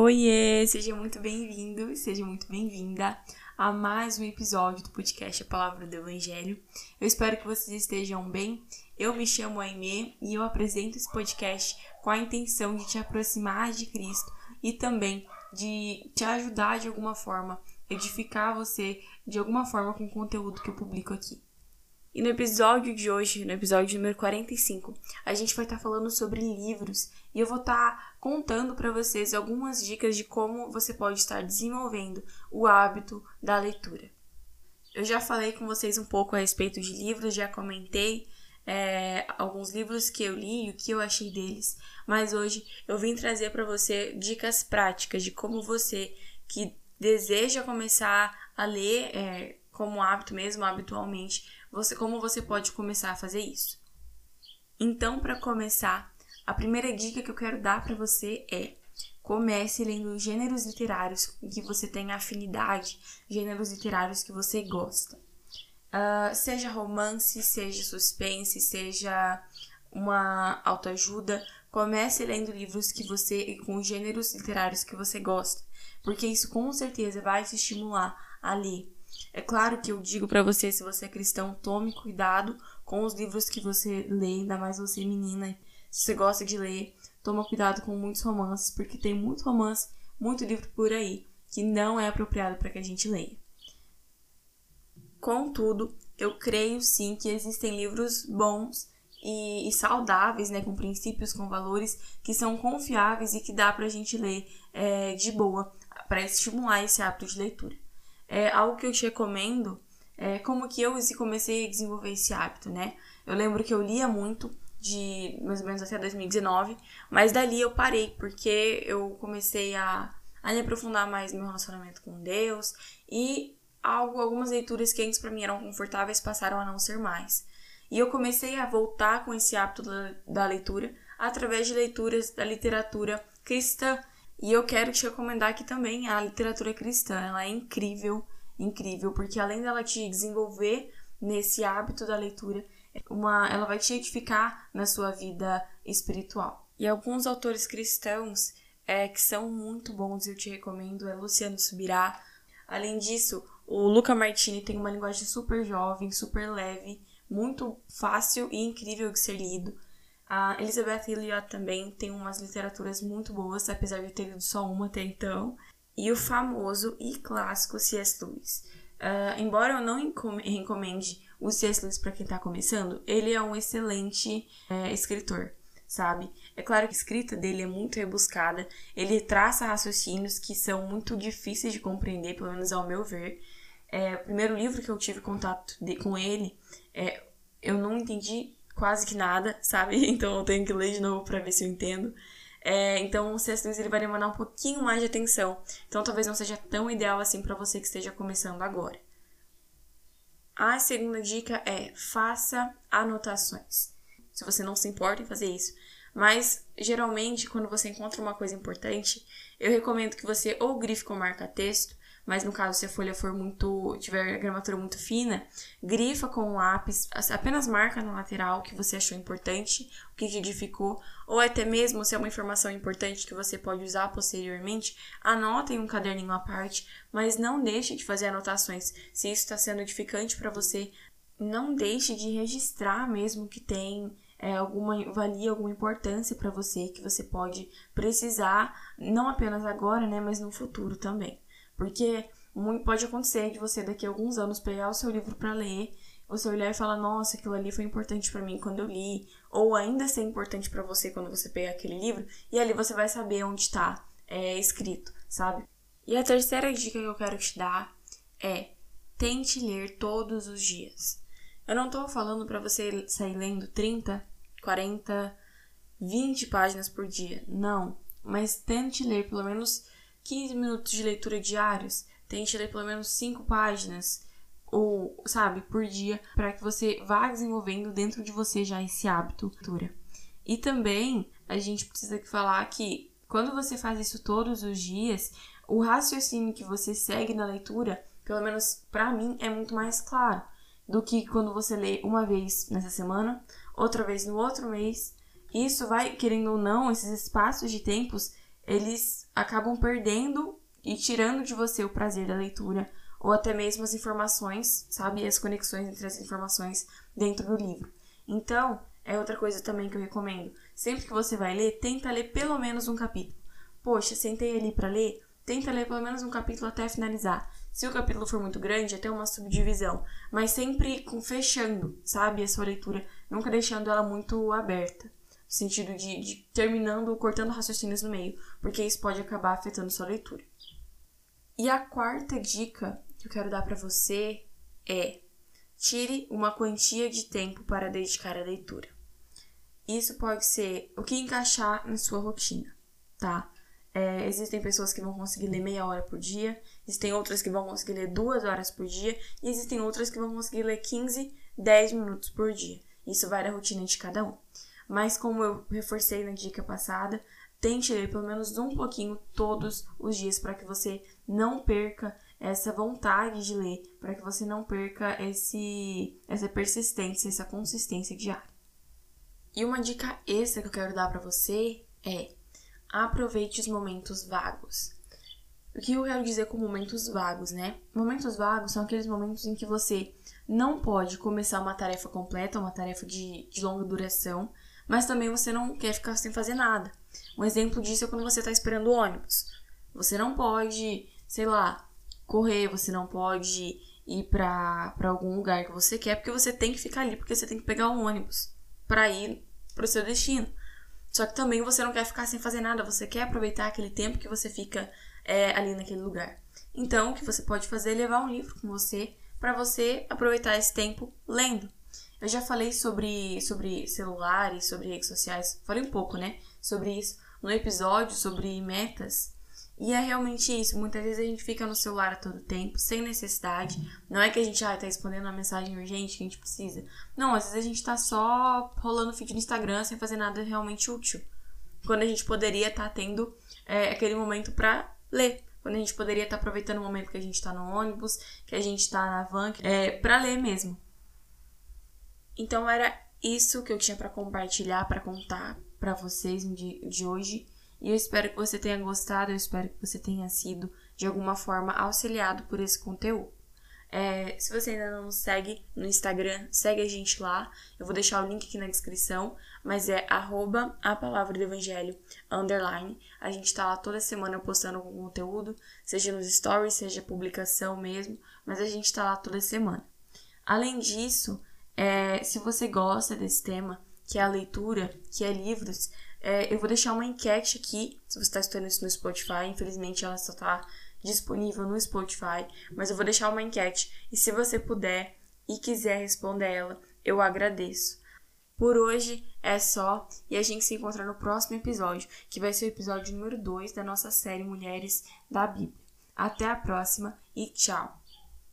Oiê, seja muito bem-vindo, seja muito bem-vinda a mais um episódio do podcast A Palavra do Evangelho. Eu espero que vocês estejam bem. Eu me chamo Aimee e eu apresento esse podcast com a intenção de te aproximar de Cristo e também de te ajudar de alguma forma, edificar você de alguma forma com o conteúdo que eu publico aqui. E no episódio de hoje, no episódio número 45, a gente vai estar tá falando sobre livros e eu vou estar tá contando para vocês algumas dicas de como você pode estar desenvolvendo o hábito da leitura. Eu já falei com vocês um pouco a respeito de livros, já comentei é, alguns livros que eu li e o que eu achei deles, mas hoje eu vim trazer para você dicas práticas de como você que deseja começar a ler é, como hábito mesmo, habitualmente, você como você pode começar a fazer isso. Então, para começar, a primeira dica que eu quero dar para você é comece lendo gêneros literários que você tenha afinidade, gêneros literários que você gosta. Uh, seja romance, seja suspense, seja uma autoajuda, comece lendo livros que você com gêneros literários que você gosta, porque isso com certeza vai te estimular a ler. É claro que eu digo para você, se você é cristão, tome cuidado com os livros que você lê, ainda mais você menina, se você gosta de ler, toma cuidado com muitos romances, porque tem muito romance, muito livro por aí que não é apropriado para que a gente leia. Contudo, eu creio sim que existem livros bons e, e, saudáveis, né, com princípios, com valores que são confiáveis e que dá para a gente ler é, de boa para estimular esse hábito de leitura é algo que eu te recomendo é como que eu comecei a desenvolver esse hábito, né? Eu lembro que eu lia muito de mais ou menos até 2019, mas dali eu parei porque eu comecei a, a me aprofundar mais no meu relacionamento com Deus e algo, algumas leituras que antes para mim eram confortáveis passaram a não ser mais. E eu comecei a voltar com esse hábito da, da leitura através de leituras da literatura cristã e eu quero te recomendar aqui também a literatura cristã. Ela é incrível, incrível, porque além dela te desenvolver nesse hábito da leitura, uma, ela vai te edificar na sua vida espiritual. E alguns autores cristãos é, que são muito bons, eu te recomendo, é Luciano Subirá. Além disso, o Luca Martini tem uma linguagem super jovem, super leve, muito fácil e incrível de ser lido. A Elizabeth Elliot também tem umas literaturas muito boas, apesar de ter lido só uma até então. E o famoso e clássico C.S. Lewis. Uh, embora eu não recomende o C.S. Lewis para quem está começando, ele é um excelente é, escritor, sabe? É claro que a escrita dele é muito rebuscada, ele traça raciocínios que são muito difíceis de compreender, pelo menos ao meu ver. É, o primeiro livro que eu tive contato de, com ele, é, eu não entendi quase que nada, sabe? Então eu tenho que ler de novo para ver se eu entendo. É, então o C.S. Ele vai demandar um pouquinho mais de atenção. Então talvez não seja tão ideal assim para você que esteja começando agora. A segunda dica é faça anotações. Se você não se importa em fazer isso. Mas geralmente quando você encontra uma coisa importante, eu recomendo que você ou grife com marca-texto mas no caso se a folha for muito tiver a gramatura muito fina, grifa com um lápis, apenas marca na lateral o que você achou importante, o que edificou, ou até mesmo se é uma informação importante que você pode usar posteriormente, anote em um caderninho à parte, mas não deixe de fazer anotações. Se isso está sendo edificante para você, não deixe de registrar mesmo que tem é, alguma valia, alguma importância para você que você pode precisar, não apenas agora, né, mas no futuro também. Porque pode acontecer de você daqui a alguns anos pegar o seu livro para ler, você olhar e falar: "Nossa, aquilo ali foi importante para mim quando eu li", ou ainda ser importante para você quando você pegar aquele livro, e ali você vai saber onde está é, escrito, sabe? E a terceira dica que eu quero te dar é: tente ler todos os dias. Eu não tô falando para você sair lendo 30, 40, 20 páginas por dia, não, mas tente ler pelo menos 15 minutos de leitura diários, tente ler pelo menos 5 páginas ou, sabe, por dia, para que você vá desenvolvendo dentro de você já esse hábito de leitura. E também a gente precisa falar que quando você faz isso todos os dias, o raciocínio que você segue na leitura, pelo menos para mim, é muito mais claro do que quando você lê uma vez nessa semana, outra vez no outro mês. Isso vai, querendo ou não, esses espaços de tempos eles acabam perdendo e tirando de você o prazer da leitura ou até mesmo as informações, sabe, as conexões entre as informações dentro do livro. Então, é outra coisa também que eu recomendo. Sempre que você vai ler, tenta ler pelo menos um capítulo. Poxa, sentei ali para ler, tenta ler pelo menos um capítulo até finalizar. Se o capítulo for muito grande, até uma subdivisão, mas sempre com fechando, sabe, a sua leitura, nunca deixando ela muito aberta, sentido de, de terminando, cortando raciocínios no meio, porque isso pode acabar afetando sua leitura. E a quarta dica que eu quero dar para você é: tire uma quantia de tempo para dedicar à leitura. Isso pode ser o que encaixar na sua rotina, tá? É, existem pessoas que vão conseguir ler meia hora por dia, existem outras que vão conseguir ler duas horas por dia, e existem outras que vão conseguir ler 15, 10 minutos por dia. Isso vai da rotina de cada um. Mas como eu reforcei na dica passada, tente ler pelo menos um pouquinho todos os dias para que você não perca essa vontade de ler, para que você não perca esse, essa persistência, essa consistência diária. E uma dica extra que eu quero dar para você é aproveite os momentos vagos. O que eu quero dizer com momentos vagos, né? Momentos vagos são aqueles momentos em que você não pode começar uma tarefa completa, uma tarefa de, de longa duração, mas também você não quer ficar sem fazer nada. Um exemplo disso é quando você está esperando o ônibus. Você não pode, sei lá, correr, você não pode ir para algum lugar que você quer, porque você tem que ficar ali, porque você tem que pegar o ônibus para ir para o seu destino. Só que também você não quer ficar sem fazer nada, você quer aproveitar aquele tempo que você fica é, ali naquele lugar. Então, o que você pode fazer é levar um livro com você para você aproveitar esse tempo lendo. Eu já falei sobre, sobre celulares, sobre redes sociais, falei um pouco, né, sobre isso no episódio sobre metas e é realmente isso. Muitas vezes a gente fica no celular a todo tempo, sem necessidade. Não é que a gente ah, tá respondendo uma mensagem urgente que a gente precisa. Não, às vezes a gente tá só rolando feed no Instagram sem fazer nada realmente útil. Quando a gente poderia estar tá tendo é, aquele momento para ler. Quando a gente poderia estar tá aproveitando o momento que a gente tá no ônibus, que a gente tá na van, é, para ler mesmo. Então era isso que eu tinha para compartilhar, para contar para vocês dia de hoje. E eu espero que você tenha gostado, eu espero que você tenha sido de alguma forma auxiliado por esse conteúdo. É, se você ainda não nos segue no Instagram, segue a gente lá. Eu vou deixar o link aqui na descrição, mas é arroba a palavra do evangelho underline. A gente tá lá toda semana postando algum conteúdo, seja nos stories, seja publicação mesmo, mas a gente tá lá toda semana. Além disso, é, se você gosta desse tema, que é a leitura, que é livros, é, eu vou deixar uma enquete aqui, se você está estudando isso no Spotify, infelizmente ela só está disponível no Spotify, mas eu vou deixar uma enquete e se você puder e quiser responder ela, eu agradeço. Por hoje é só e a gente se encontra no próximo episódio, que vai ser o episódio número 2 da nossa série Mulheres da Bíblia. Até a próxima e tchau!